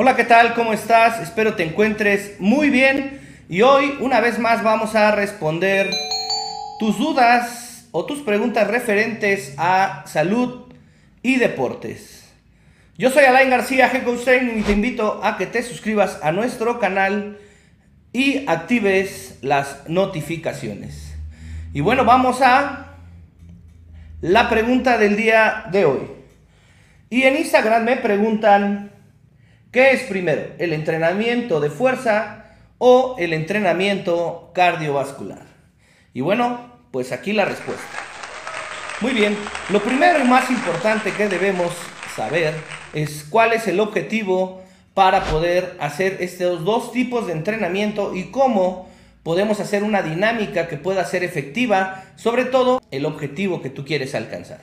Hola, ¿qué tal? ¿Cómo estás? Espero te encuentres muy bien. Y hoy, una vez más, vamos a responder tus dudas o tus preguntas referentes a salud y deportes. Yo soy Alain García, Head Coach y te invito a que te suscribas a nuestro canal y actives las notificaciones. Y bueno, vamos a la pregunta del día de hoy. Y en Instagram me preguntan, ¿qué es primero? ¿El entrenamiento de fuerza o el entrenamiento cardiovascular? Y bueno, pues aquí la respuesta. Muy bien, lo primero y más importante que debemos saber es cuál es el objetivo para poder hacer estos dos tipos de entrenamiento y cómo podemos hacer una dinámica que pueda ser efectiva, sobre todo el objetivo que tú quieres alcanzar.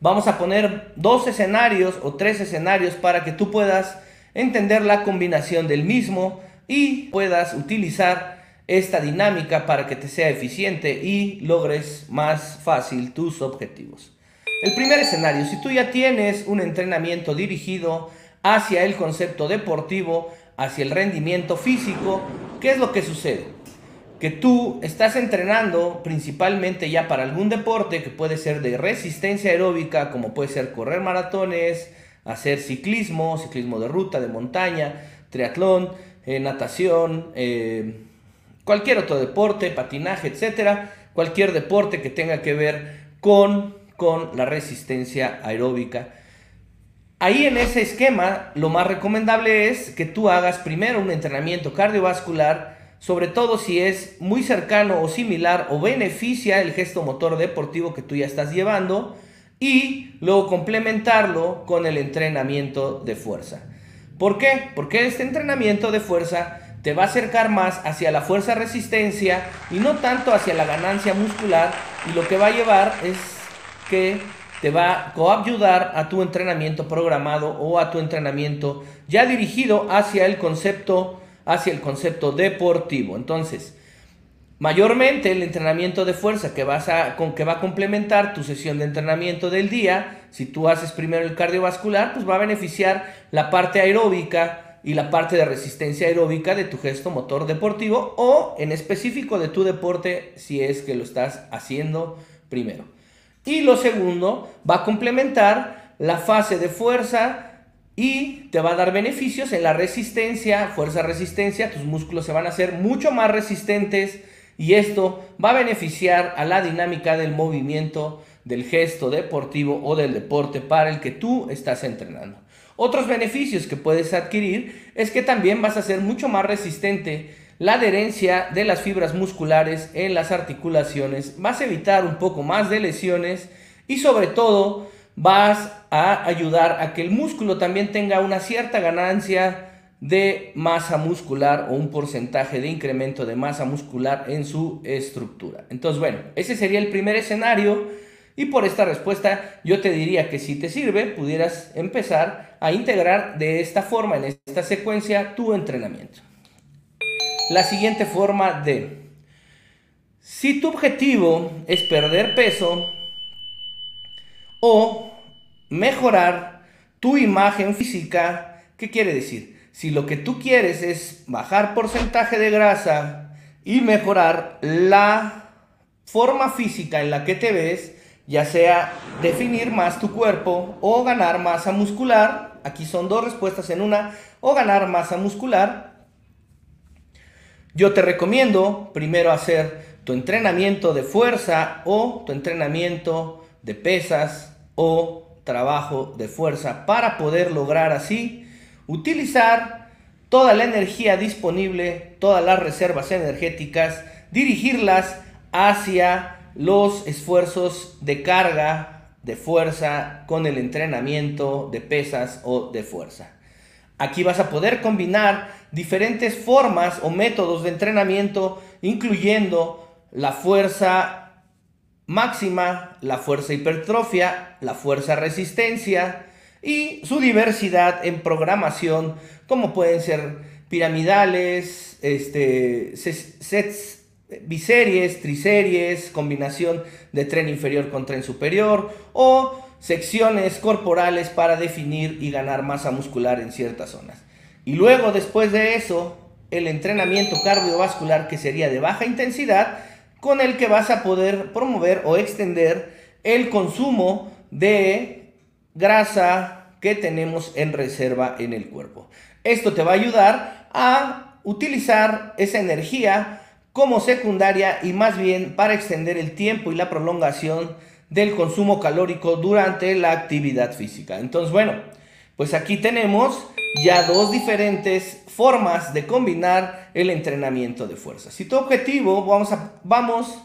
Vamos a poner dos escenarios o tres escenarios para que tú puedas entender la combinación del mismo y puedas utilizar esta dinámica para que te sea eficiente y logres más fácil tus objetivos. El primer escenario, si tú ya tienes un entrenamiento dirigido hacia el concepto deportivo, hacia el rendimiento físico, ¿qué es lo que sucede? Que tú estás entrenando principalmente ya para algún deporte que puede ser de resistencia aeróbica, como puede ser correr maratones, hacer ciclismo, ciclismo de ruta, de montaña, triatlón, eh, natación, eh, cualquier otro deporte, patinaje, etcétera, cualquier deporte que tenga que ver con, con la resistencia aeróbica. Ahí en ese esquema, lo más recomendable es que tú hagas primero un entrenamiento cardiovascular, sobre todo si es muy cercano o similar o beneficia el gesto motor deportivo que tú ya estás llevando, y luego complementarlo con el entrenamiento de fuerza. ¿Por qué? Porque este entrenamiento de fuerza te va a acercar más hacia la fuerza resistencia y no tanto hacia la ganancia muscular y lo que va a llevar es que te va a coayudar a tu entrenamiento programado o a tu entrenamiento ya dirigido hacia el concepto, hacia el concepto deportivo. Entonces, mayormente el entrenamiento de fuerza que, vas a, con, que va a complementar tu sesión de entrenamiento del día, si tú haces primero el cardiovascular, pues va a beneficiar la parte aeróbica y la parte de resistencia aeróbica de tu gesto motor deportivo o en específico de tu deporte si es que lo estás haciendo primero. Y lo segundo, va a complementar la fase de fuerza y te va a dar beneficios en la resistencia, fuerza-resistencia, tus músculos se van a hacer mucho más resistentes y esto va a beneficiar a la dinámica del movimiento, del gesto deportivo o del deporte para el que tú estás entrenando. Otros beneficios que puedes adquirir es que también vas a ser mucho más resistente la adherencia de las fibras musculares en las articulaciones, vas a evitar un poco más de lesiones y sobre todo vas a ayudar a que el músculo también tenga una cierta ganancia de masa muscular o un porcentaje de incremento de masa muscular en su estructura. Entonces, bueno, ese sería el primer escenario y por esta respuesta yo te diría que si te sirve, pudieras empezar a integrar de esta forma, en esta secuencia, tu entrenamiento la siguiente forma de, si tu objetivo es perder peso o mejorar tu imagen física, ¿qué quiere decir? Si lo que tú quieres es bajar porcentaje de grasa y mejorar la forma física en la que te ves, ya sea definir más tu cuerpo o ganar masa muscular, aquí son dos respuestas en una, o ganar masa muscular, yo te recomiendo primero hacer tu entrenamiento de fuerza o tu entrenamiento de pesas o trabajo de fuerza para poder lograr así utilizar toda la energía disponible, todas las reservas energéticas, dirigirlas hacia los esfuerzos de carga, de fuerza, con el entrenamiento de pesas o de fuerza. Aquí vas a poder combinar diferentes formas o métodos de entrenamiento, incluyendo la fuerza máxima, la fuerza hipertrofia, la fuerza resistencia y su diversidad en programación, como pueden ser piramidales, este, sets biseries, triseries, combinación de tren inferior con tren superior o secciones corporales para definir y ganar masa muscular en ciertas zonas. Y luego después de eso, el entrenamiento cardiovascular que sería de baja intensidad, con el que vas a poder promover o extender el consumo de grasa que tenemos en reserva en el cuerpo. Esto te va a ayudar a utilizar esa energía como secundaria y más bien para extender el tiempo y la prolongación del consumo calórico durante la actividad física. Entonces, bueno, pues aquí tenemos ya dos diferentes formas de combinar el entrenamiento de fuerza. Si tu objetivo, vamos a, vamos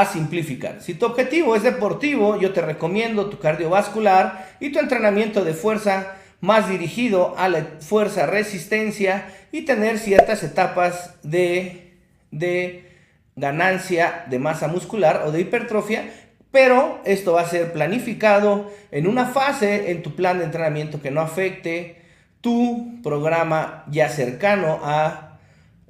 a simplificar. Si tu objetivo es deportivo, yo te recomiendo tu cardiovascular y tu entrenamiento de fuerza más dirigido a la fuerza resistencia y tener ciertas etapas de, de ganancia de masa muscular o de hipertrofia pero esto va a ser planificado en una fase en tu plan de entrenamiento que no afecte tu programa ya cercano a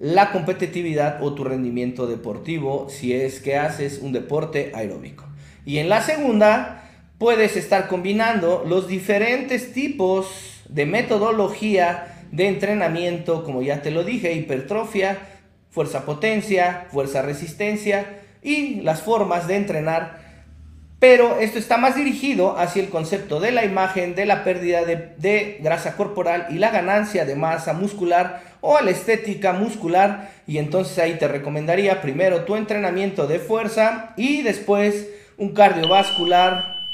la competitividad o tu rendimiento deportivo si es que haces un deporte aeróbico. Y en la segunda, puedes estar combinando los diferentes tipos de metodología de entrenamiento, como ya te lo dije, hipertrofia, fuerza potencia, fuerza resistencia y las formas de entrenar pero esto está más dirigido hacia el concepto de la imagen, de la pérdida de, grasa corporal y la ganancia de masa muscular o a la estética muscular. Y entonces ahí te recomendaría primero tu entrenamiento de fuerza y después un cardiovascular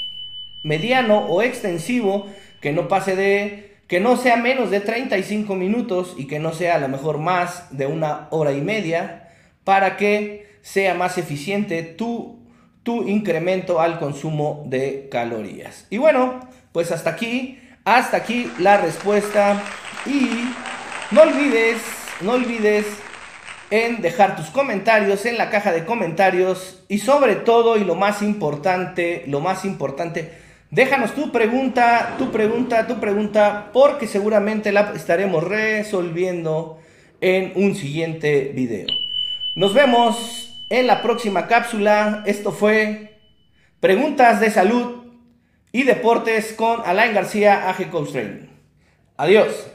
mediano o extensivo que no pase de que no sea menos de 35 minutos y que no sea a lo mejor más de una hora y media para que sea más eficiente tu tu incremento al consumo de calorías. Y bueno, pues hasta aquí, hasta aquí la respuesta. Y no olvides, no olvides en dejar tus comentarios en la caja de comentarios y sobre todo y lo más importante, lo más importante, déjanos tu pregunta, tu pregunta, tu pregunta, porque seguramente la estaremos resolviendo en un siguiente video. Nos vemos en la próxima cápsula. Esto fue Preguntas de Salud y Deportes con Alain García, AG Coach. Adiós.